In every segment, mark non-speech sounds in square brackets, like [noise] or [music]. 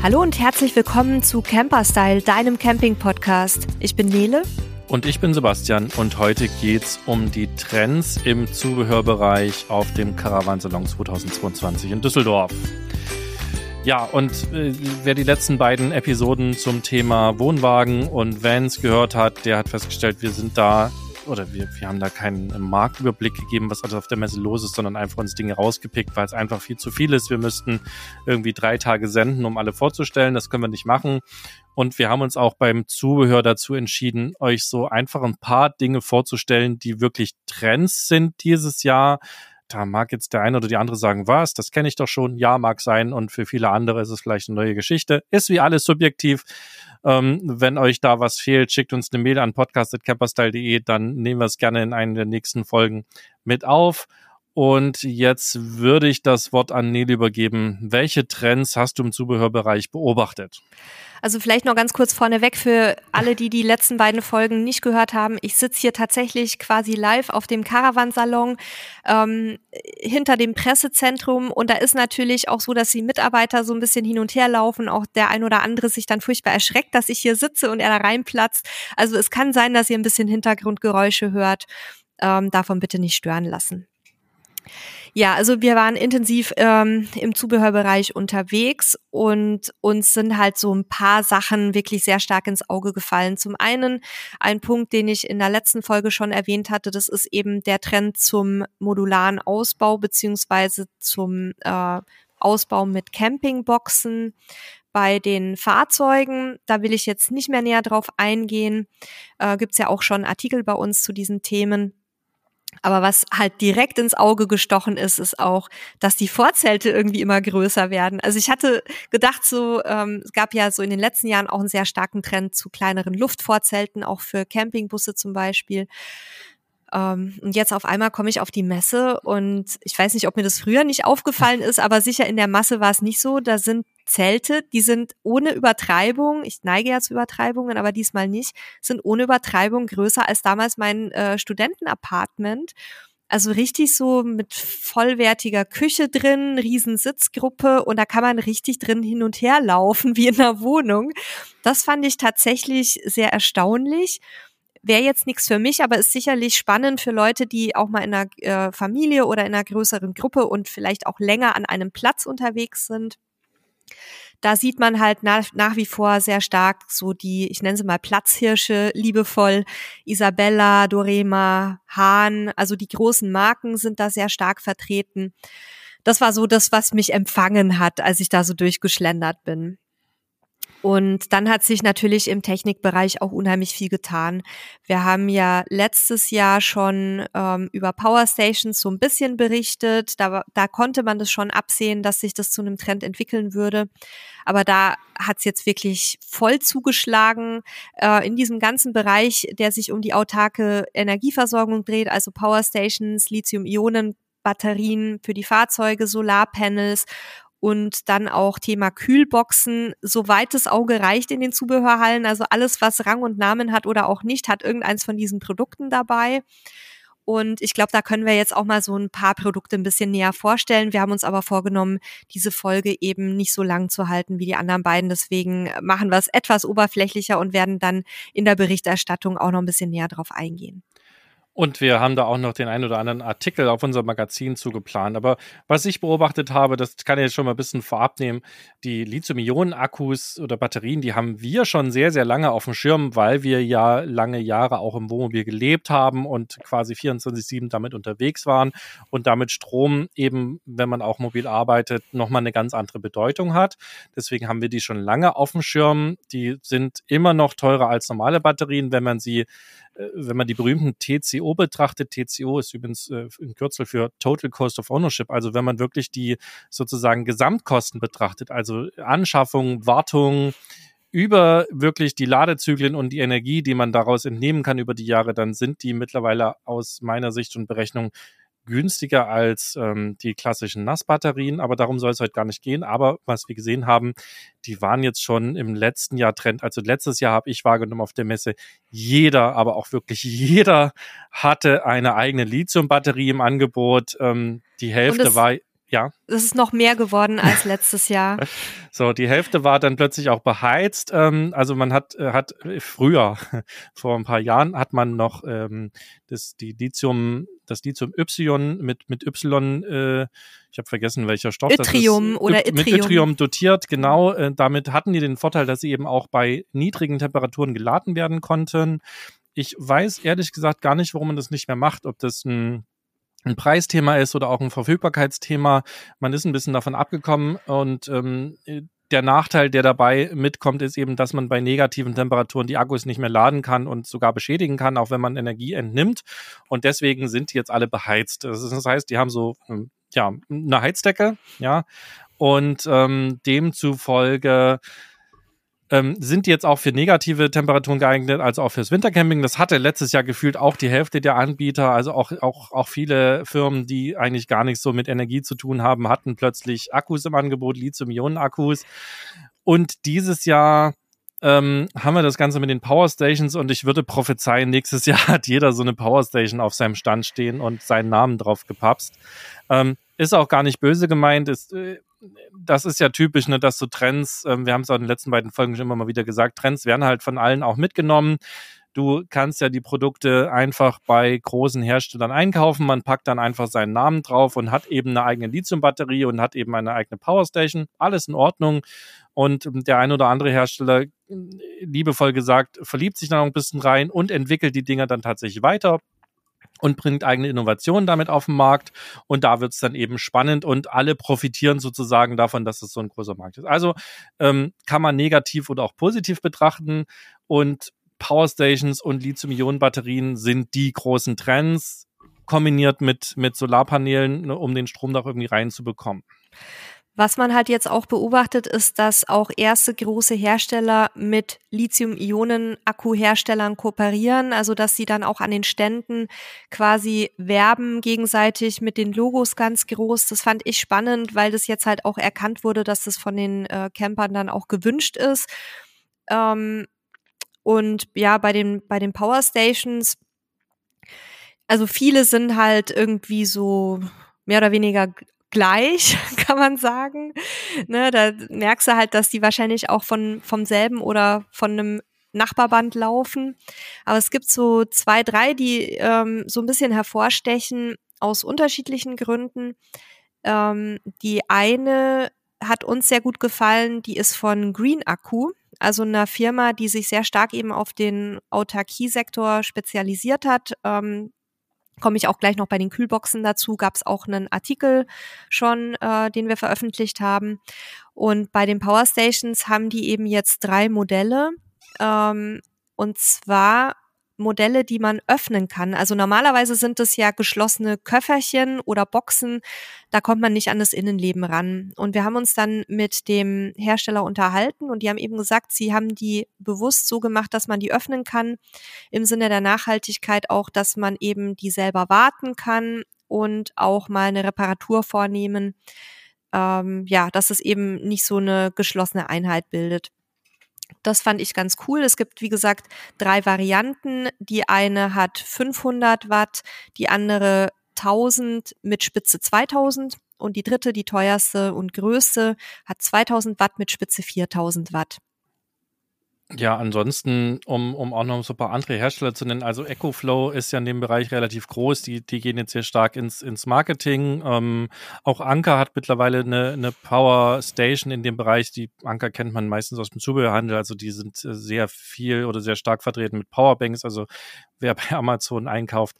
Hallo und herzlich willkommen zu Camperstyle, deinem Camping-Podcast. Ich bin Nele. Und ich bin Sebastian und heute geht's um die Trends im Zubehörbereich auf dem Caravansalon 2022 in Düsseldorf. Ja, und äh, wer die letzten beiden Episoden zum Thema Wohnwagen und Vans gehört hat, der hat festgestellt, wir sind da oder wir, wir haben da keinen Marktüberblick gegeben, was alles auf der Messe los ist, sondern einfach uns Dinge rausgepickt, weil es einfach viel zu viel ist. Wir müssten irgendwie drei Tage senden, um alle vorzustellen. Das können wir nicht machen. Und wir haben uns auch beim Zubehör dazu entschieden, euch so einfach ein paar Dinge vorzustellen, die wirklich Trends sind dieses Jahr da mag jetzt der eine oder die andere sagen, was, das kenne ich doch schon. Ja, mag sein. Und für viele andere ist es vielleicht eine neue Geschichte. Ist wie alles subjektiv. Ähm, wenn euch da was fehlt, schickt uns eine Mail an podcast.camperstyle.de, dann nehmen wir es gerne in einer der nächsten Folgen mit auf. Und jetzt würde ich das Wort an Nele übergeben. Welche Trends hast du im Zubehörbereich beobachtet? Also vielleicht noch ganz kurz vorneweg für alle, die die letzten beiden Folgen nicht gehört haben. Ich sitze hier tatsächlich quasi live auf dem Caravansalon ähm, hinter dem Pressezentrum und da ist natürlich auch so, dass die Mitarbeiter so ein bisschen hin und her laufen. Auch der ein oder andere sich dann furchtbar erschreckt, dass ich hier sitze und er da reinplatzt. Also es kann sein, dass ihr ein bisschen Hintergrundgeräusche hört. Ähm, davon bitte nicht stören lassen. Ja, also wir waren intensiv ähm, im Zubehörbereich unterwegs und uns sind halt so ein paar Sachen wirklich sehr stark ins Auge gefallen. Zum einen ein Punkt, den ich in der letzten Folge schon erwähnt hatte, das ist eben der Trend zum modularen Ausbau beziehungsweise zum äh, Ausbau mit Campingboxen bei den Fahrzeugen. Da will ich jetzt nicht mehr näher drauf eingehen. Äh, Gibt es ja auch schon Artikel bei uns zu diesen Themen. Aber was halt direkt ins Auge gestochen ist, ist auch, dass die Vorzelte irgendwie immer größer werden. Also ich hatte gedacht, so ähm, es gab ja so in den letzten Jahren auch einen sehr starken Trend zu kleineren Luftvorzelten, auch für Campingbusse zum Beispiel. Ähm, und jetzt auf einmal komme ich auf die Messe und ich weiß nicht, ob mir das früher nicht aufgefallen ist, aber sicher in der Masse war es nicht so. Da sind Zelte, die sind ohne Übertreibung, ich neige ja zu Übertreibungen, aber diesmal nicht, sind ohne Übertreibung größer als damals mein äh, Studentenapartment. Also richtig so mit vollwertiger Küche drin, riesen Sitzgruppe und da kann man richtig drin hin und her laufen [laughs] wie in einer Wohnung. Das fand ich tatsächlich sehr erstaunlich. Wäre jetzt nichts für mich, aber ist sicherlich spannend für Leute, die auch mal in einer äh, Familie oder in einer größeren Gruppe und vielleicht auch länger an einem Platz unterwegs sind. Da sieht man halt nach, nach wie vor sehr stark so die, ich nenne sie mal Platzhirsche, liebevoll, Isabella, Dorema, Hahn, also die großen Marken sind da sehr stark vertreten. Das war so das, was mich empfangen hat, als ich da so durchgeschlendert bin. Und dann hat sich natürlich im Technikbereich auch unheimlich viel getan. Wir haben ja letztes Jahr schon ähm, über Power Stations so ein bisschen berichtet. Da, da konnte man das schon absehen, dass sich das zu einem Trend entwickeln würde. Aber da hat es jetzt wirklich voll zugeschlagen äh, in diesem ganzen Bereich, der sich um die autarke Energieversorgung dreht, also Power Stations, Lithium-Ionen. Batterien für die Fahrzeuge, Solarpanels und dann auch Thema Kühlboxen, soweit das Auge reicht in den Zubehörhallen. Also alles, was Rang und Namen hat oder auch nicht, hat irgendeins von diesen Produkten dabei. Und ich glaube, da können wir jetzt auch mal so ein paar Produkte ein bisschen näher vorstellen. Wir haben uns aber vorgenommen, diese Folge eben nicht so lang zu halten wie die anderen beiden. Deswegen machen wir es etwas oberflächlicher und werden dann in der Berichterstattung auch noch ein bisschen näher drauf eingehen. Und wir haben da auch noch den einen oder anderen Artikel auf unser Magazin zugeplant. Aber was ich beobachtet habe, das kann ich jetzt schon mal ein bisschen vorab nehmen. Die Lithium-Ionen-Akkus oder Batterien, die haben wir schon sehr, sehr lange auf dem Schirm, weil wir ja lange Jahre auch im Wohnmobil gelebt haben und quasi 24-7 damit unterwegs waren und damit Strom eben, wenn man auch mobil arbeitet, nochmal eine ganz andere Bedeutung hat. Deswegen haben wir die schon lange auf dem Schirm. Die sind immer noch teurer als normale Batterien, wenn man sie wenn man die berühmten TCO betrachtet, TCO ist übrigens äh, ein Kürzel für Total Cost of Ownership, also wenn man wirklich die sozusagen Gesamtkosten betrachtet, also Anschaffung, Wartung, über wirklich die Ladezyklen und die Energie, die man daraus entnehmen kann über die Jahre, dann sind die mittlerweile aus meiner Sicht und Berechnung günstiger als ähm, die klassischen Nassbatterien, aber darum soll es heute gar nicht gehen. Aber was wir gesehen haben, die waren jetzt schon im letzten Jahr Trend. Also letztes Jahr habe ich wahrgenommen auf der Messe, jeder, aber auch wirklich jeder hatte eine eigene Lithium-Batterie im Angebot. Ähm, die Hälfte war ja. Es ist noch mehr geworden als letztes Jahr. [laughs] so, die Hälfte war dann plötzlich auch beheizt. Ähm, also man hat, äh, hat früher, [laughs] vor ein paar Jahren, hat man noch ähm, das, die Lithium, das Lithium Y mit, mit Y, äh, ich habe vergessen, welcher Stoff Yttrium das ist. oder Yttrium. Mit Yttrium dotiert, genau. Äh, damit hatten die den Vorteil, dass sie eben auch bei niedrigen Temperaturen geladen werden konnten. Ich weiß ehrlich gesagt gar nicht, warum man das nicht mehr macht, ob das ein ein Preisthema ist oder auch ein Verfügbarkeitsthema. Man ist ein bisschen davon abgekommen und ähm, der Nachteil, der dabei mitkommt, ist eben, dass man bei negativen Temperaturen die Akkus nicht mehr laden kann und sogar beschädigen kann, auch wenn man Energie entnimmt. Und deswegen sind die jetzt alle beheizt. Das heißt, die haben so ähm, ja eine Heizdecke, ja, und ähm, demzufolge ähm, sind jetzt auch für negative Temperaturen geeignet, also auch fürs Wintercamping. Das hatte letztes Jahr gefühlt auch die Hälfte der Anbieter, also auch, auch, auch viele Firmen, die eigentlich gar nichts so mit Energie zu tun haben, hatten plötzlich Akkus im Angebot, Lithium-Ionen-Akkus. Und dieses Jahr ähm, haben wir das Ganze mit den Powerstations und ich würde prophezeien, nächstes [laughs] Jahr hat jeder so eine Powerstation auf seinem Stand stehen und seinen Namen drauf gepapst. Ähm, ist auch gar nicht böse gemeint, ist, äh, das ist ja typisch, ne, dass so Trends, ähm, wir haben es auch in den letzten beiden Folgen schon immer mal wieder gesagt, Trends werden halt von allen auch mitgenommen. Du kannst ja die Produkte einfach bei großen Herstellern einkaufen. Man packt dann einfach seinen Namen drauf und hat eben eine eigene Lithium-Batterie und hat eben eine eigene Powerstation. Alles in Ordnung. Und der ein oder andere Hersteller, liebevoll gesagt, verliebt sich dann ein bisschen rein und entwickelt die Dinger dann tatsächlich weiter und bringt eigene Innovationen damit auf den Markt. Und da wird es dann eben spannend und alle profitieren sozusagen davon, dass es so ein großer Markt ist. Also ähm, kann man negativ oder auch positiv betrachten. Und Powerstations und Lithium-Ionen-Batterien sind die großen Trends, kombiniert mit, mit Solarpanelen, ne, um den Strom da irgendwie reinzubekommen. Was man halt jetzt auch beobachtet, ist, dass auch erste große Hersteller mit Lithium-Ionen-Akku-Herstellern kooperieren, also dass sie dann auch an den Ständen quasi werben gegenseitig mit den Logos ganz groß. Das fand ich spannend, weil das jetzt halt auch erkannt wurde, dass das von den äh, Campern dann auch gewünscht ist. Ähm, und ja, bei den, bei den Power Stations, also viele sind halt irgendwie so mehr oder weniger gleich, [laughs] kann man sagen. Ne, da merkst du halt, dass die wahrscheinlich auch von, vom selben oder von einem Nachbarband laufen. Aber es gibt so zwei, drei, die ähm, so ein bisschen hervorstechen aus unterschiedlichen Gründen. Ähm, die eine hat uns sehr gut gefallen, die ist von Green Akku, also einer Firma, die sich sehr stark eben auf den Autarkiesektor spezialisiert hat. Ähm, komme ich auch gleich noch bei den Kühlboxen dazu, gab es auch einen Artikel schon, äh, den wir veröffentlicht haben. Und bei den Power haben die eben jetzt drei Modelle. Ähm, und zwar Modelle, die man öffnen kann. Also normalerweise sind es ja geschlossene Köfferchen oder Boxen. Da kommt man nicht an das Innenleben ran. Und wir haben uns dann mit dem Hersteller unterhalten und die haben eben gesagt, sie haben die bewusst so gemacht, dass man die öffnen kann. Im Sinne der Nachhaltigkeit auch, dass man eben die selber warten kann und auch mal eine Reparatur vornehmen. Ähm, ja, dass es eben nicht so eine geschlossene Einheit bildet. Das fand ich ganz cool. Es gibt, wie gesagt, drei Varianten. Die eine hat 500 Watt, die andere 1000 mit Spitze 2000 und die dritte, die teuerste und größte, hat 2000 Watt mit Spitze 4000 Watt. Ja, ansonsten, um, um auch noch so ein paar andere Hersteller zu nennen, also EcoFlow ist ja in dem Bereich relativ groß, die, die gehen jetzt sehr stark ins, ins Marketing. Ähm, auch Anker hat mittlerweile eine, eine Power Station in dem Bereich. Die Anker kennt man meistens aus dem Zubehörhandel, also die sind sehr viel oder sehr stark vertreten mit Powerbanks. Also wer bei Amazon einkauft,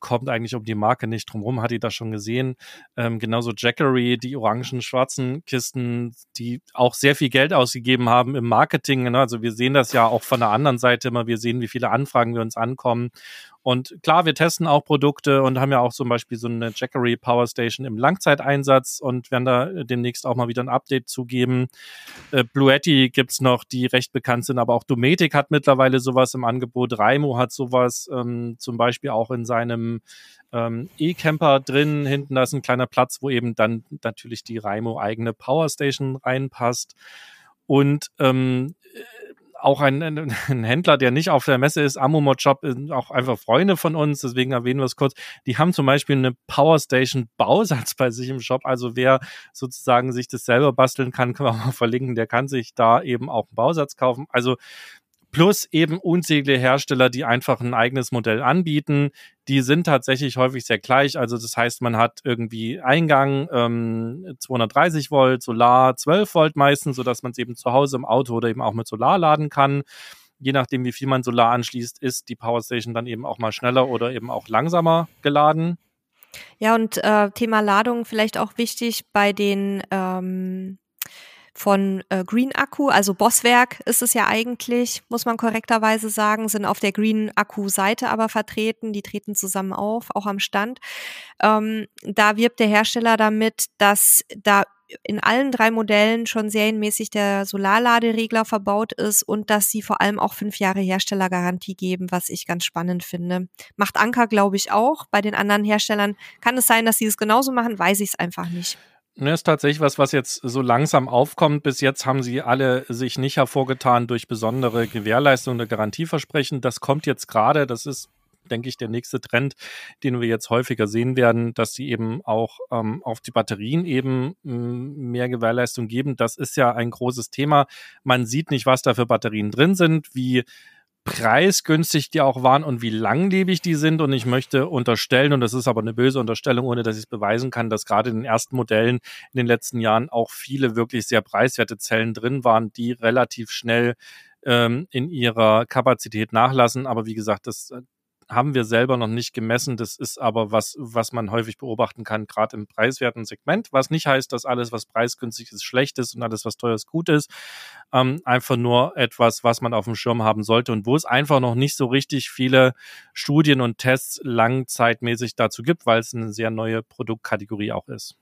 kommt eigentlich um die Marke nicht drumherum, hat die das schon gesehen. Ähm, genauso Jackery, die orangen, schwarzen Kisten, die auch sehr viel Geld ausgegeben haben im Marketing. Ne? Also wir sehen das ja auch von der anderen Seite immer. Wir sehen, wie viele Anfragen wir uns ankommen. Und klar, wir testen auch Produkte und haben ja auch zum Beispiel so eine Jackery Power Station im Langzeiteinsatz und werden da demnächst auch mal wieder ein Update zugeben. Äh, Bluetti gibt's noch, die recht bekannt sind, aber auch Dometic hat mittlerweile sowas im Angebot. Raimo hat sowas ähm, zum Beispiel auch in seinem ähm, E-Camper drin. Hinten da ist ein kleiner Platz, wo eben dann natürlich die Raimo eigene Power Station reinpasst. Und ähm, auch ein, ein, Händler, der nicht auf der Messe ist, Amumod Shop, sind auch einfach Freunde von uns, deswegen erwähnen wir es kurz. Die haben zum Beispiel eine Powerstation Bausatz bei sich im Shop. Also wer sozusagen sich das selber basteln kann, wir auch mal verlinken, der kann sich da eben auch einen Bausatz kaufen. Also plus eben unzählige Hersteller, die einfach ein eigenes Modell anbieten. Die sind tatsächlich häufig sehr gleich. Also das heißt, man hat irgendwie Eingang ähm, 230 Volt, Solar 12 Volt meistens, sodass man es eben zu Hause im Auto oder eben auch mit Solar laden kann. Je nachdem, wie viel man Solar anschließt, ist die Powerstation dann eben auch mal schneller oder eben auch langsamer geladen. Ja, und äh, Thema Ladung vielleicht auch wichtig bei den ähm von äh, Green Akku, also Bosswerk ist es ja eigentlich, muss man korrekterweise sagen, sind auf der Green Akku Seite aber vertreten. Die treten zusammen auf, auch am Stand. Ähm, da wirbt der Hersteller damit, dass da in allen drei Modellen schon serienmäßig der Solarladeregler verbaut ist und dass sie vor allem auch fünf Jahre Herstellergarantie geben, was ich ganz spannend finde. Macht Anker, glaube ich, auch. Bei den anderen Herstellern kann es sein, dass sie es genauso machen, weiß ich es einfach nicht. Ne, ist tatsächlich was, was jetzt so langsam aufkommt. Bis jetzt haben sie alle sich nicht hervorgetan durch besondere Gewährleistung oder Garantieversprechen. Das kommt jetzt gerade. Das ist, denke ich, der nächste Trend, den wir jetzt häufiger sehen werden, dass sie eben auch ähm, auf die Batterien eben mm, mehr Gewährleistung geben. Das ist ja ein großes Thema. Man sieht nicht, was da für Batterien drin sind, wie preisgünstig die auch waren und wie langlebig die sind. Und ich möchte unterstellen, und das ist aber eine böse Unterstellung, ohne dass ich es beweisen kann, dass gerade in den ersten Modellen in den letzten Jahren auch viele wirklich sehr preiswerte Zellen drin waren, die relativ schnell ähm, in ihrer Kapazität nachlassen. Aber wie gesagt, das haben wir selber noch nicht gemessen. Das ist aber was, was man häufig beobachten kann, gerade im preiswerten Segment. Was nicht heißt, dass alles, was preisgünstig ist, schlecht ist und alles, was teuer ist, gut ist. Ähm, einfach nur etwas, was man auf dem Schirm haben sollte und wo es einfach noch nicht so richtig viele Studien und Tests langzeitmäßig dazu gibt, weil es eine sehr neue Produktkategorie auch ist.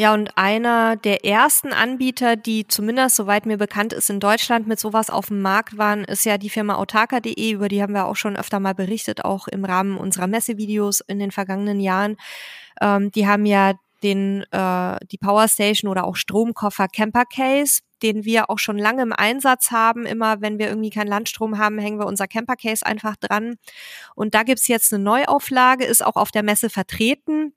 Ja, und einer der ersten Anbieter, die zumindest, soweit mir bekannt ist, in Deutschland mit sowas auf dem Markt waren, ist ja die Firma autarka.de, über die haben wir auch schon öfter mal berichtet, auch im Rahmen unserer Messevideos in den vergangenen Jahren. Ähm, die haben ja den äh, die Powerstation oder auch Stromkoffer Camper Case, den wir auch schon lange im Einsatz haben. Immer wenn wir irgendwie keinen Landstrom haben, hängen wir unser Camper Case einfach dran. Und da gibt's jetzt eine Neuauflage, ist auch auf der Messe vertreten.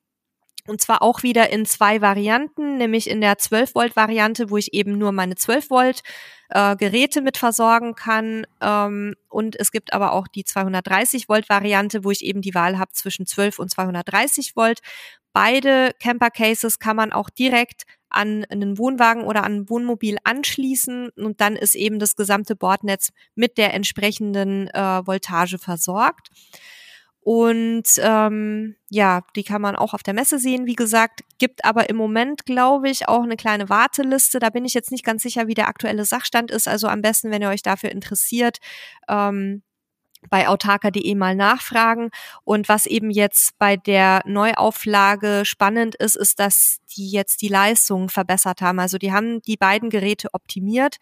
Und zwar auch wieder in zwei Varianten, nämlich in der 12-Volt-Variante, wo ich eben nur meine 12-Volt äh, mit versorgen kann. Ähm, und es gibt aber auch die 230-Volt-Variante, wo ich eben die Wahl habe zwischen 12 und 230 Volt. Beide Camper Cases kann man auch direkt an einen Wohnwagen oder an ein Wohnmobil anschließen und dann ist eben das gesamte Bordnetz mit der entsprechenden äh, Voltage versorgt. Und ähm, ja, die kann man auch auf der Messe sehen, wie gesagt, gibt aber im Moment, glaube ich, auch eine kleine Warteliste. Da bin ich jetzt nicht ganz sicher, wie der aktuelle Sachstand ist. Also am besten, wenn ihr euch dafür interessiert, ähm, bei autarka.de mal nachfragen. Und was eben jetzt bei der Neuauflage spannend ist, ist, dass die jetzt die Leistung verbessert haben. Also die haben die beiden Geräte optimiert.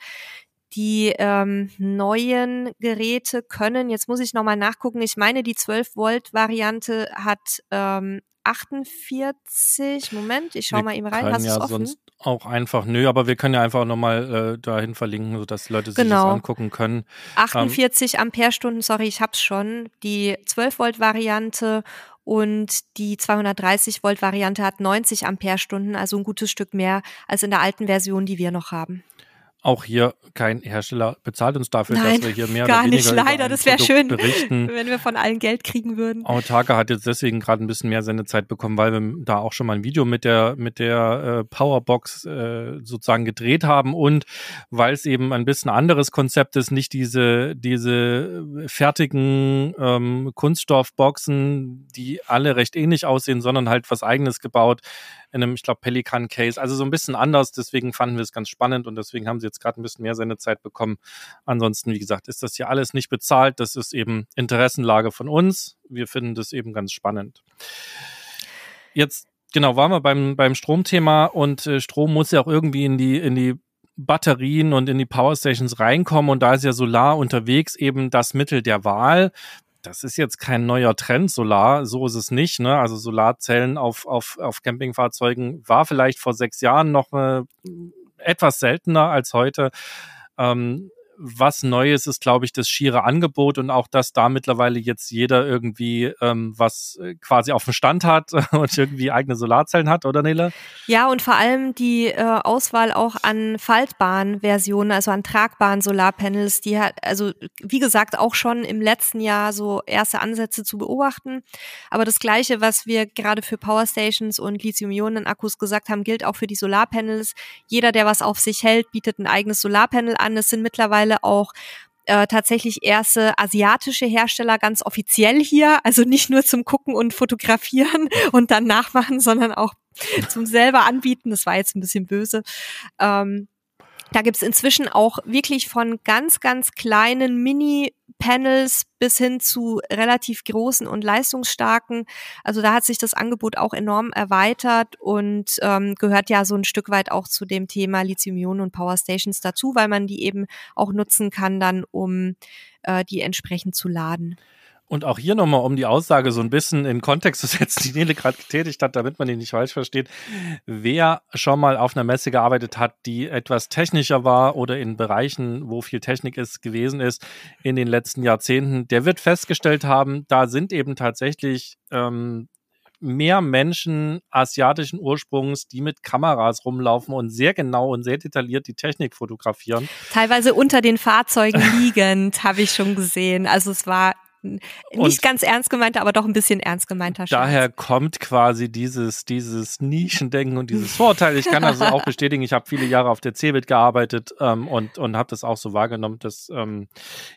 Die ähm, neuen Geräte können, jetzt muss ich nochmal nachgucken, ich meine, die 12-Volt-Variante hat ähm, 48, Moment, ich schau mal eben rein, hast ja du offen? sonst auch einfach, nö, aber wir können ja einfach nochmal äh, dahin verlinken, sodass Leute sich genau. das angucken können. 48 ähm, Ampere-Stunden, sorry, ich hab's schon, die 12-Volt-Variante und die 230 Volt Variante hat 90 Ampere-Stunden, also ein gutes Stück mehr als in der alten Version, die wir noch haben. Auch hier kein Hersteller bezahlt uns dafür, Nein, dass wir hier mehr [laughs] gar oder nicht, leider. Das wäre schön, berichten. [laughs] wenn wir von allen Geld kriegen würden. Autarka hat jetzt deswegen gerade ein bisschen mehr Sendezeit bekommen, weil wir da auch schon mal ein Video mit der mit der äh, Powerbox äh, sozusagen gedreht haben und weil es eben ein bisschen anderes Konzept ist, nicht diese diese fertigen ähm, Kunststoffboxen, die alle recht ähnlich aussehen, sondern halt was Eigenes gebaut in einem, ich glaube, Pelikan-Case. Also so ein bisschen anders, deswegen fanden wir es ganz spannend und deswegen haben sie jetzt gerade ein bisschen mehr Sendezeit bekommen. Ansonsten, wie gesagt, ist das hier alles nicht bezahlt. Das ist eben Interessenlage von uns. Wir finden das eben ganz spannend. Jetzt, genau, waren wir beim, beim Stromthema und äh, Strom muss ja auch irgendwie in die, in die Batterien und in die Powerstations reinkommen und da ist ja Solar unterwegs eben das Mittel der Wahl das ist jetzt kein neuer Trend, Solar, so ist es nicht. Ne? Also Solarzellen auf, auf, auf Campingfahrzeugen war vielleicht vor sechs Jahren noch äh, etwas seltener als heute. Ähm, was Neues ist, glaube ich, das schiere Angebot und auch, dass da mittlerweile jetzt jeder irgendwie ähm, was äh, quasi auf dem Stand hat [laughs] und irgendwie eigene Solarzellen hat, oder Nele? Ja, und vor allem die äh, Auswahl auch an faltbaren Versionen, also an tragbaren Solarpanels, die hat, also wie gesagt, auch schon im letzten Jahr so erste Ansätze zu beobachten. Aber das Gleiche, was wir gerade für Powerstations und Lithium-Ionen-Akkus gesagt haben, gilt auch für die Solarpanels. Jeder, der was auf sich hält, bietet ein eigenes Solarpanel an. Es sind mittlerweile auch äh, tatsächlich erste asiatische Hersteller ganz offiziell hier, also nicht nur zum Gucken und Fotografieren [laughs] und dann nachmachen, sondern auch zum selber anbieten. Das war jetzt ein bisschen böse. Ähm, da gibt's inzwischen auch wirklich von ganz, ganz kleinen Mini-Panels bis hin zu relativ großen und leistungsstarken. Also da hat sich das Angebot auch enorm erweitert und ähm, gehört ja so ein Stück weit auch zu dem Thema Lithium-Ionen und Power Stations dazu, weil man die eben auch nutzen kann dann, um äh, die entsprechend zu laden. Und auch hier nochmal, um die Aussage so ein bisschen in Kontext [laughs] zu setzen, die Nele gerade getätigt hat, damit man die nicht falsch versteht. Wer schon mal auf einer Messe gearbeitet hat, die etwas technischer war oder in Bereichen, wo viel Technik ist, gewesen ist in den letzten Jahrzehnten, der wird festgestellt haben, da sind eben tatsächlich ähm, mehr Menschen asiatischen Ursprungs, die mit Kameras rumlaufen und sehr genau und sehr detailliert die Technik fotografieren. Teilweise unter den Fahrzeugen [laughs] liegend, habe ich schon gesehen. Also es war nicht und ganz ernst gemeinter, aber doch ein bisschen ernst gemeinter Scherz. Daher kommt quasi dieses, dieses Nischendenken und dieses Vorteil. Ich kann das auch [laughs] bestätigen. Ich habe viele Jahre auf der CeBIT gearbeitet ähm, und, und habe das auch so wahrgenommen. Dass, ähm,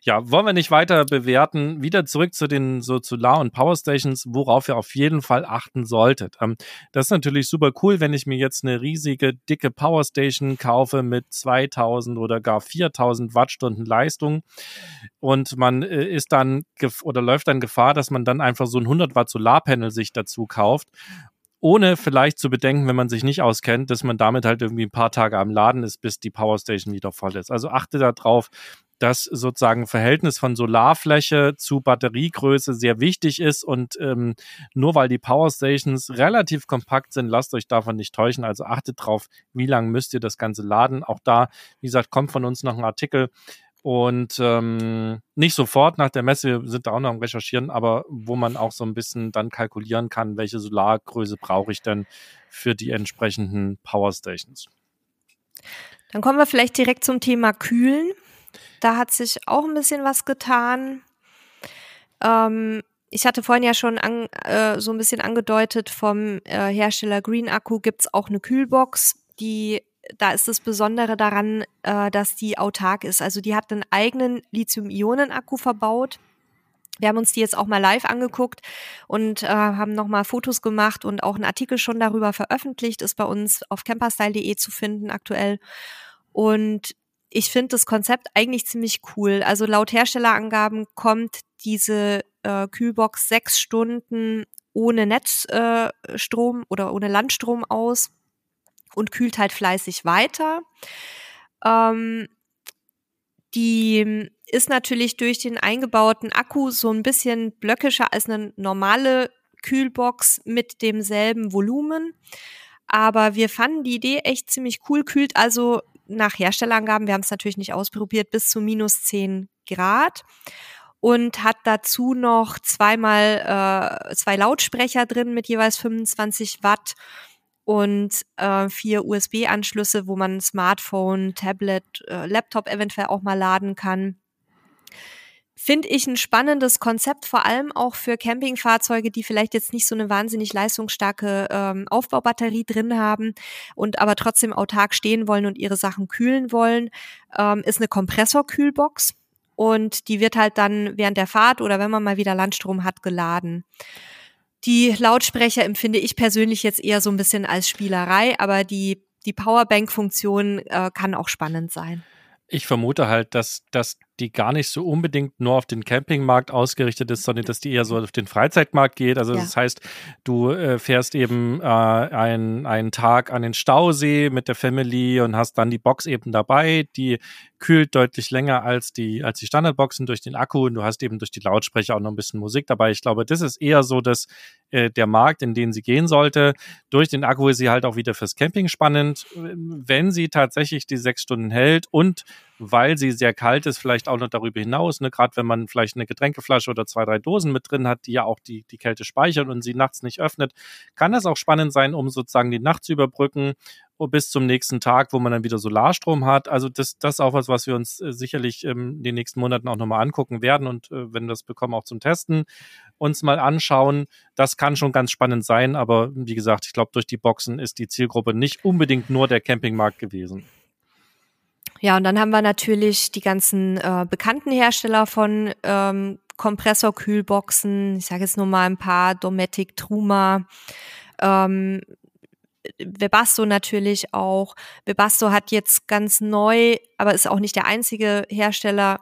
ja, wollen wir nicht weiter bewerten. Wieder zurück zu den so Solar- und Powerstations, worauf ihr auf jeden Fall achten solltet. Ähm, das ist natürlich super cool, wenn ich mir jetzt eine riesige, dicke Powerstation kaufe mit 2000 oder gar 4000 Wattstunden Leistung und man äh, ist dann oder läuft dann Gefahr, dass man dann einfach so ein 100 Watt Solarpanel sich dazu kauft ohne vielleicht zu bedenken, wenn man sich nicht auskennt, dass man damit halt irgendwie ein paar Tage am Laden ist, bis die Powerstation wieder voll ist. Also achte darauf, dass sozusagen Verhältnis von Solarfläche zu Batteriegröße sehr wichtig ist und ähm, nur weil die Powerstations relativ kompakt sind, lasst euch davon nicht täuschen. Also achtet drauf, wie lange müsst ihr das Ganze laden. Auch da, wie gesagt, kommt von uns noch ein Artikel, und ähm, nicht sofort nach der Messe, wir sind da auch noch am Recherchieren, aber wo man auch so ein bisschen dann kalkulieren kann, welche Solargröße brauche ich denn für die entsprechenden Powerstations. Dann kommen wir vielleicht direkt zum Thema Kühlen. Da hat sich auch ein bisschen was getan. Ähm, ich hatte vorhin ja schon an, äh, so ein bisschen angedeutet, vom äh, Hersteller Green Akku gibt's auch eine Kühlbox, die da ist das Besondere daran, äh, dass die autark ist. Also die hat einen eigenen Lithium-Ionen-Akku verbaut. Wir haben uns die jetzt auch mal live angeguckt und äh, haben nochmal Fotos gemacht und auch einen Artikel schon darüber veröffentlicht, ist bei uns auf camperstyle.de zu finden aktuell. Und ich finde das Konzept eigentlich ziemlich cool. Also laut Herstellerangaben kommt diese äh, Kühlbox sechs Stunden ohne Netzstrom äh, oder ohne Landstrom aus und kühlt halt fleißig weiter. Ähm, die ist natürlich durch den eingebauten Akku so ein bisschen blöckischer als eine normale Kühlbox mit demselben Volumen. Aber wir fanden die Idee echt ziemlich cool. Kühlt also nach Herstellerangaben, wir haben es natürlich nicht ausprobiert, bis zu minus 10 Grad und hat dazu noch zweimal äh, zwei Lautsprecher drin mit jeweils 25 Watt und äh, vier USB-Anschlüsse, wo man Smartphone, Tablet, äh, Laptop eventuell auch mal laden kann. Finde ich ein spannendes Konzept, vor allem auch für Campingfahrzeuge, die vielleicht jetzt nicht so eine wahnsinnig leistungsstarke ähm, Aufbaubatterie drin haben und aber trotzdem autark stehen wollen und ihre Sachen kühlen wollen, ähm, ist eine Kompressorkühlbox und die wird halt dann während der Fahrt oder wenn man mal wieder Landstrom hat, geladen. Die Lautsprecher empfinde ich persönlich jetzt eher so ein bisschen als Spielerei, aber die, die Powerbank-Funktion äh, kann auch spannend sein. Ich vermute halt, dass, dass die gar nicht so unbedingt nur auf den Campingmarkt ausgerichtet ist, sondern dass die eher so auf den Freizeitmarkt geht. Also ja. das heißt, du äh, fährst eben äh, ein, einen Tag an den Stausee mit der Family und hast dann die Box eben dabei, die kühlt deutlich länger als die, als die Standardboxen durch den Akku und du hast eben durch die Lautsprecher auch noch ein bisschen Musik dabei. Ich glaube, das ist eher so, dass äh, der Markt, in den sie gehen sollte. Durch den Akku ist sie halt auch wieder fürs Camping spannend, wenn sie tatsächlich die sechs Stunden hält und weil sie sehr kalt ist, vielleicht auch noch darüber hinaus, ne, gerade wenn man vielleicht eine Getränkeflasche oder zwei, drei Dosen mit drin hat, die ja auch die, die Kälte speichern und sie nachts nicht öffnet, kann das auch spannend sein, um sozusagen die Nacht zu überbrücken bis zum nächsten Tag, wo man dann wieder Solarstrom hat. Also das, das ist auch was, was wir uns äh, sicherlich ähm, in den nächsten Monaten auch nochmal angucken werden und äh, wenn wir das bekommen, auch zum Testen uns mal anschauen. Das kann schon ganz spannend sein, aber wie gesagt, ich glaube, durch die Boxen ist die Zielgruppe nicht unbedingt nur der Campingmarkt gewesen. Ja, und dann haben wir natürlich die ganzen äh, bekannten Hersteller von ähm, Kompressorkühlboxen. Ich sage jetzt nur mal ein paar, Dometic, Truma, ähm, Webasto natürlich auch. Webasto hat jetzt ganz neu, aber ist auch nicht der einzige Hersteller,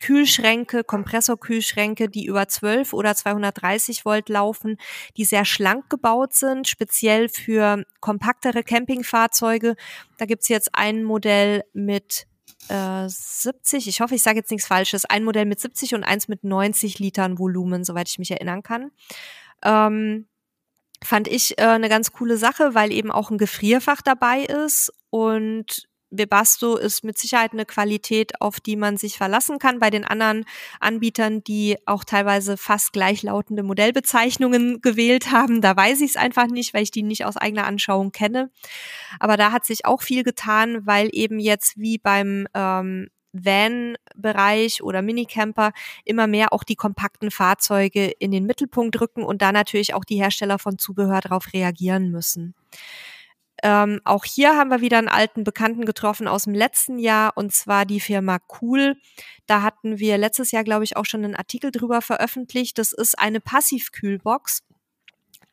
Kühlschränke, Kompressorkühlschränke, die über 12 oder 230 Volt laufen, die sehr schlank gebaut sind, speziell für kompaktere Campingfahrzeuge. Da gibt's jetzt ein Modell mit äh, 70, ich hoffe, ich sage jetzt nichts Falsches, ein Modell mit 70 und eins mit 90 Litern Volumen, soweit ich mich erinnern kann. Ähm, fand ich äh, eine ganz coole Sache, weil eben auch ein Gefrierfach dabei ist und Webasto ist mit Sicherheit eine Qualität, auf die man sich verlassen kann. Bei den anderen Anbietern, die auch teilweise fast gleichlautende Modellbezeichnungen [laughs] gewählt haben, da weiß ich es einfach nicht, weil ich die nicht aus eigener Anschauung kenne. Aber da hat sich auch viel getan, weil eben jetzt wie beim ähm, Van-Bereich oder Minicamper immer mehr auch die kompakten Fahrzeuge in den Mittelpunkt rücken und da natürlich auch die Hersteller von Zubehör darauf reagieren müssen. Ähm, auch hier haben wir wieder einen alten Bekannten getroffen aus dem letzten Jahr und zwar die Firma Cool. Da hatten wir letztes Jahr, glaube ich, auch schon einen Artikel drüber veröffentlicht. Das ist eine Passivkühlbox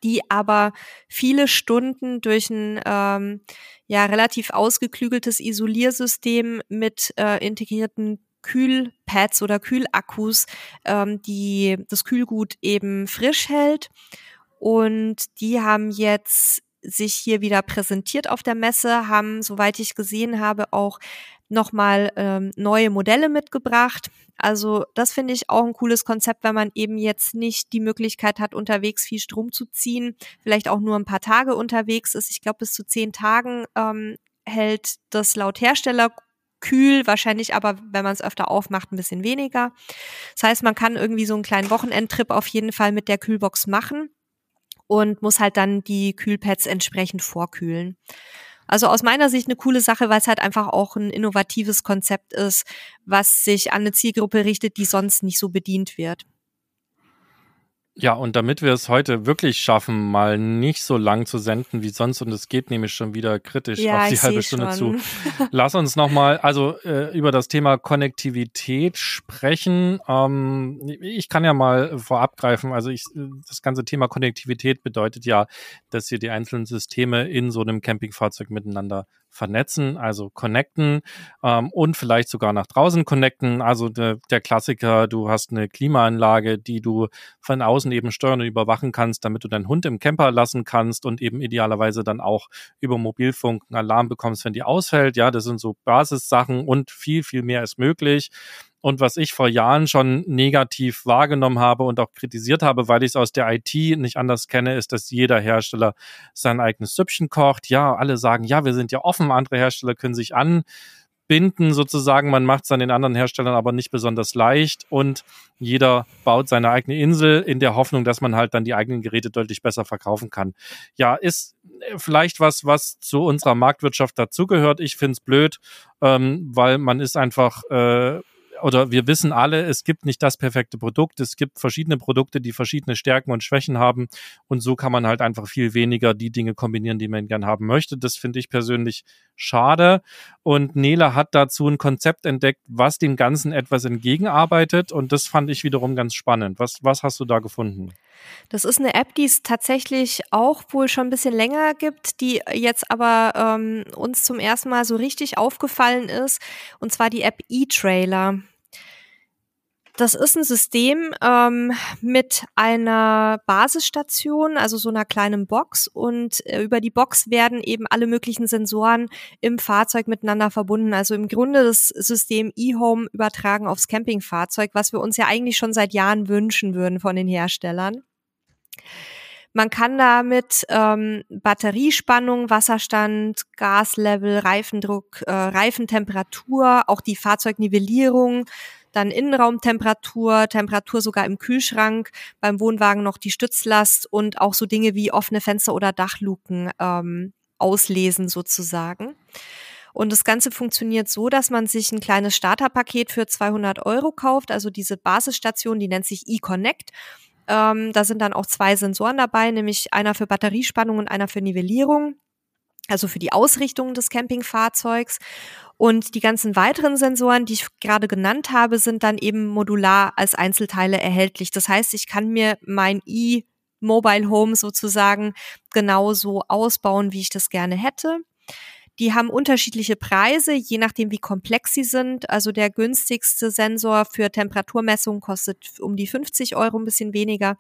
die aber viele Stunden durch ein ähm, ja relativ ausgeklügeltes Isoliersystem mit äh, integrierten Kühlpads oder Kühlakkus, ähm, die das Kühlgut eben frisch hält. Und die haben jetzt sich hier wieder präsentiert auf der Messe, haben, soweit ich gesehen habe, auch nochmal ähm, neue Modelle mitgebracht. Also das finde ich auch ein cooles Konzept, wenn man eben jetzt nicht die Möglichkeit hat, unterwegs viel Strom zu ziehen, vielleicht auch nur ein paar Tage unterwegs ist. Ich glaube, bis zu zehn Tagen ähm, hält das laut Hersteller kühl, wahrscheinlich aber, wenn man es öfter aufmacht, ein bisschen weniger. Das heißt, man kann irgendwie so einen kleinen Wochenendtrip auf jeden Fall mit der Kühlbox machen und muss halt dann die Kühlpads entsprechend vorkühlen. Also aus meiner Sicht eine coole Sache, weil es halt einfach auch ein innovatives Konzept ist, was sich an eine Zielgruppe richtet, die sonst nicht so bedient wird. Ja, und damit wir es heute wirklich schaffen, mal nicht so lang zu senden wie sonst, und es geht nämlich schon wieder kritisch ja, auf die halbe Stunde schon. zu, [laughs] lass uns nochmal also äh, über das Thema Konnektivität sprechen. Ähm, ich kann ja mal vorab greifen. Also ich, das ganze Thema Konnektivität bedeutet ja, dass wir die einzelnen Systeme in so einem Campingfahrzeug miteinander vernetzen, also connecten ähm, und vielleicht sogar nach draußen connecten. Also de, der Klassiker, du hast eine Klimaanlage, die du von außen eben steuern und überwachen kannst, damit du deinen Hund im Camper lassen kannst und eben idealerweise dann auch über Mobilfunk einen Alarm bekommst, wenn die ausfällt. Ja, das sind so Basissachen und viel, viel mehr ist möglich und was ich vor Jahren schon negativ wahrgenommen habe und auch kritisiert habe, weil ich es aus der IT nicht anders kenne, ist, dass jeder Hersteller sein eigenes Süppchen kocht. Ja, alle sagen, ja, wir sind ja offen, andere Hersteller können sich anbinden sozusagen. Man macht es an den anderen Herstellern aber nicht besonders leicht und jeder baut seine eigene Insel in der Hoffnung, dass man halt dann die eigenen Geräte deutlich besser verkaufen kann. Ja, ist vielleicht was, was zu unserer Marktwirtschaft dazugehört. Ich finde es blöd, ähm, weil man ist einfach äh, oder wir wissen alle, es gibt nicht das perfekte Produkt. Es gibt verschiedene Produkte, die verschiedene Stärken und Schwächen haben. Und so kann man halt einfach viel weniger die Dinge kombinieren, die man gern haben möchte. Das finde ich persönlich schade. Und Nele hat dazu ein Konzept entdeckt, was dem Ganzen etwas entgegenarbeitet. Und das fand ich wiederum ganz spannend. Was, was hast du da gefunden? Das ist eine App, die es tatsächlich auch wohl schon ein bisschen länger gibt, die jetzt aber ähm, uns zum ersten Mal so richtig aufgefallen ist. Und zwar die App E-Trailer. Das ist ein System ähm, mit einer Basisstation, also so einer kleinen Box. Und äh, über die Box werden eben alle möglichen Sensoren im Fahrzeug miteinander verbunden. Also im Grunde das System eHome übertragen aufs Campingfahrzeug, was wir uns ja eigentlich schon seit Jahren wünschen würden von den Herstellern. Man kann damit ähm, Batteriespannung, Wasserstand, Gaslevel, Reifendruck, äh, Reifentemperatur, auch die Fahrzeugnivellierung, dann Innenraumtemperatur, Temperatur sogar im Kühlschrank, beim Wohnwagen noch die Stützlast und auch so Dinge wie offene Fenster oder Dachluken ähm, auslesen sozusagen. Und das Ganze funktioniert so, dass man sich ein kleines Starterpaket für 200 Euro kauft, also diese Basisstation, die nennt sich eConnect. Ähm, da sind dann auch zwei Sensoren dabei, nämlich einer für Batteriespannung und einer für Nivellierung, also für die Ausrichtung des Campingfahrzeugs. Und die ganzen weiteren Sensoren, die ich gerade genannt habe, sind dann eben modular als Einzelteile erhältlich. Das heißt, ich kann mir mein e Mobile Home sozusagen genauso ausbauen, wie ich das gerne hätte. Die haben unterschiedliche Preise, je nachdem, wie komplex sie sind. Also der günstigste Sensor für Temperaturmessung kostet um die 50 Euro, ein bisschen weniger.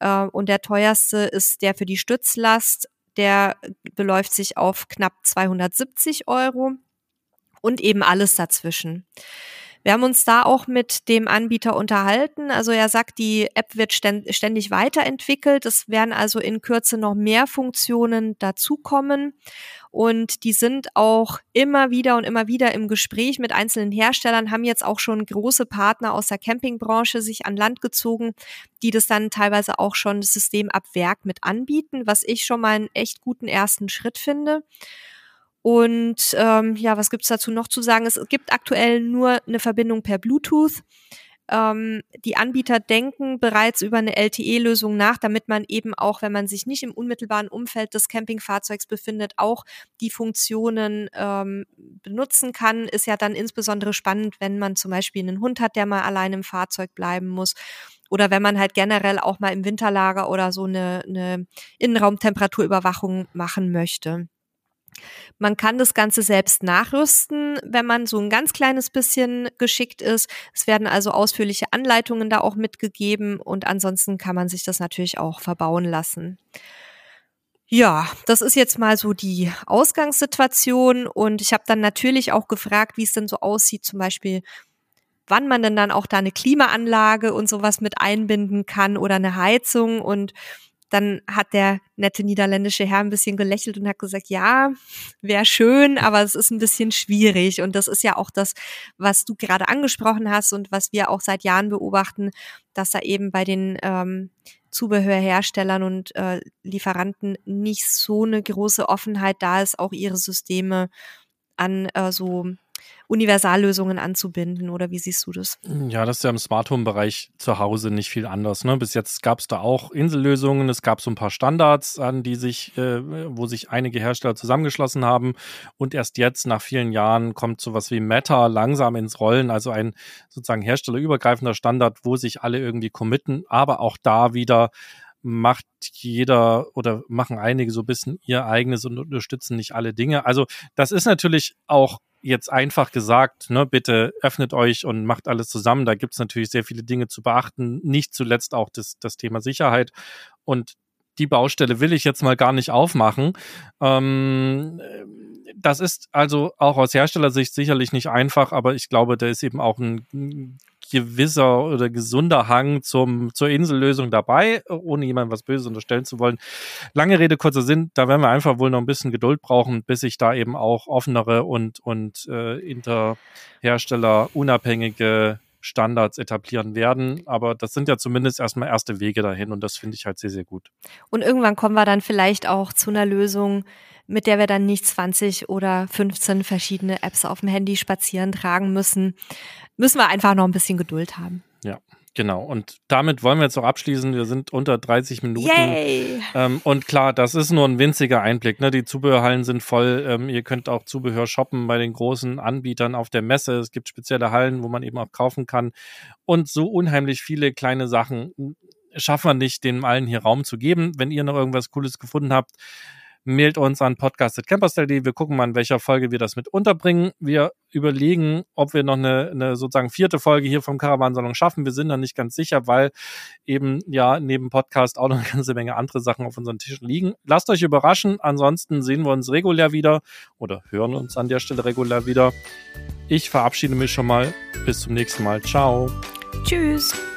Äh, und der teuerste ist der für die Stützlast. Der beläuft sich auf knapp 270 Euro und eben alles dazwischen. Wir haben uns da auch mit dem Anbieter unterhalten. Also er sagt, die App wird ständig weiterentwickelt. Es werden also in Kürze noch mehr Funktionen dazukommen. Und die sind auch immer wieder und immer wieder im Gespräch mit einzelnen Herstellern, haben jetzt auch schon große Partner aus der Campingbranche sich an Land gezogen, die das dann teilweise auch schon das System ab Werk mit anbieten, was ich schon mal einen echt guten ersten Schritt finde. Und ähm, ja, was gibt's dazu noch zu sagen? Es gibt aktuell nur eine Verbindung per Bluetooth. Ähm, die Anbieter denken bereits über eine LTE-Lösung nach, damit man eben auch, wenn man sich nicht im unmittelbaren Umfeld des Campingfahrzeugs befindet, auch die Funktionen ähm, benutzen kann. Ist ja dann insbesondere spannend, wenn man zum Beispiel einen Hund hat, der mal allein im Fahrzeug bleiben muss oder wenn man halt generell auch mal im Winterlager oder so eine, eine Innenraumtemperaturüberwachung machen möchte. Man kann das Ganze selbst nachrüsten, wenn man so ein ganz kleines bisschen geschickt ist. Es werden also ausführliche Anleitungen da auch mitgegeben und ansonsten kann man sich das natürlich auch verbauen lassen. Ja, das ist jetzt mal so die Ausgangssituation und ich habe dann natürlich auch gefragt, wie es denn so aussieht, zum Beispiel wann man denn dann auch da eine Klimaanlage und sowas mit einbinden kann oder eine Heizung und dann hat der nette niederländische Herr ein bisschen gelächelt und hat gesagt, ja, wäre schön, aber es ist ein bisschen schwierig. Und das ist ja auch das, was du gerade angesprochen hast und was wir auch seit Jahren beobachten, dass da eben bei den ähm, Zubehörherstellern und äh, Lieferanten nicht so eine große Offenheit da ist, auch ihre Systeme an äh, so Universallösungen anzubinden oder wie siehst du das? Ja, das ist ja im Smart Home Bereich zu Hause nicht viel anders. Ne? Bis jetzt gab es da auch Insellösungen, es gab so ein paar Standards, an die sich, äh, wo sich einige Hersteller zusammengeschlossen haben und erst jetzt nach vielen Jahren kommt sowas wie Meta langsam ins Rollen, also ein sozusagen herstellerübergreifender Standard, wo sich alle irgendwie committen, aber auch da wieder macht jeder oder machen einige so ein bisschen ihr eigenes und unterstützen nicht alle Dinge. Also das ist natürlich auch jetzt einfach gesagt, ne, bitte öffnet euch und macht alles zusammen. Da gibt es natürlich sehr viele Dinge zu beachten, nicht zuletzt auch das, das Thema Sicherheit. Und die Baustelle will ich jetzt mal gar nicht aufmachen. Ähm, das ist also auch aus Herstellersicht sicherlich nicht einfach, aber ich glaube, da ist eben auch ein gewisser oder gesunder Hang zum, zur Insellösung dabei, ohne jemandem was Böses unterstellen zu wollen. Lange Rede, kurzer Sinn, da werden wir einfach wohl noch ein bisschen Geduld brauchen, bis sich da eben auch offenere und, und äh, Interhersteller unabhängige Standards etablieren werden. Aber das sind ja zumindest erstmal erste Wege dahin und das finde ich halt sehr, sehr gut. Und irgendwann kommen wir dann vielleicht auch zu einer Lösung, mit der wir dann nicht 20 oder 15 verschiedene Apps auf dem Handy spazieren tragen müssen. Müssen wir einfach noch ein bisschen Geduld haben. Ja. Genau, und damit wollen wir jetzt auch abschließen. Wir sind unter 30 Minuten. Yay! Ähm, und klar, das ist nur ein winziger Einblick. Ne? Die Zubehörhallen sind voll. Ähm, ihr könnt auch Zubehör shoppen bei den großen Anbietern auf der Messe. Es gibt spezielle Hallen, wo man eben auch kaufen kann. Und so unheimlich viele kleine Sachen schaffen wir nicht, denen allen hier Raum zu geben. Wenn ihr noch irgendwas Cooles gefunden habt, mailt uns an podcast.camperstyle.de. Wir gucken mal, in welcher Folge wir das mit unterbringen. Wir überlegen, ob wir noch eine, eine sozusagen vierte Folge hier vom Caravansalon schaffen. Wir sind da nicht ganz sicher, weil eben ja neben Podcast auch noch eine ganze Menge andere Sachen auf unseren Tischen liegen. Lasst euch überraschen. Ansonsten sehen wir uns regulär wieder oder hören uns an der Stelle regulär wieder. Ich verabschiede mich schon mal. Bis zum nächsten Mal. Ciao. Tschüss.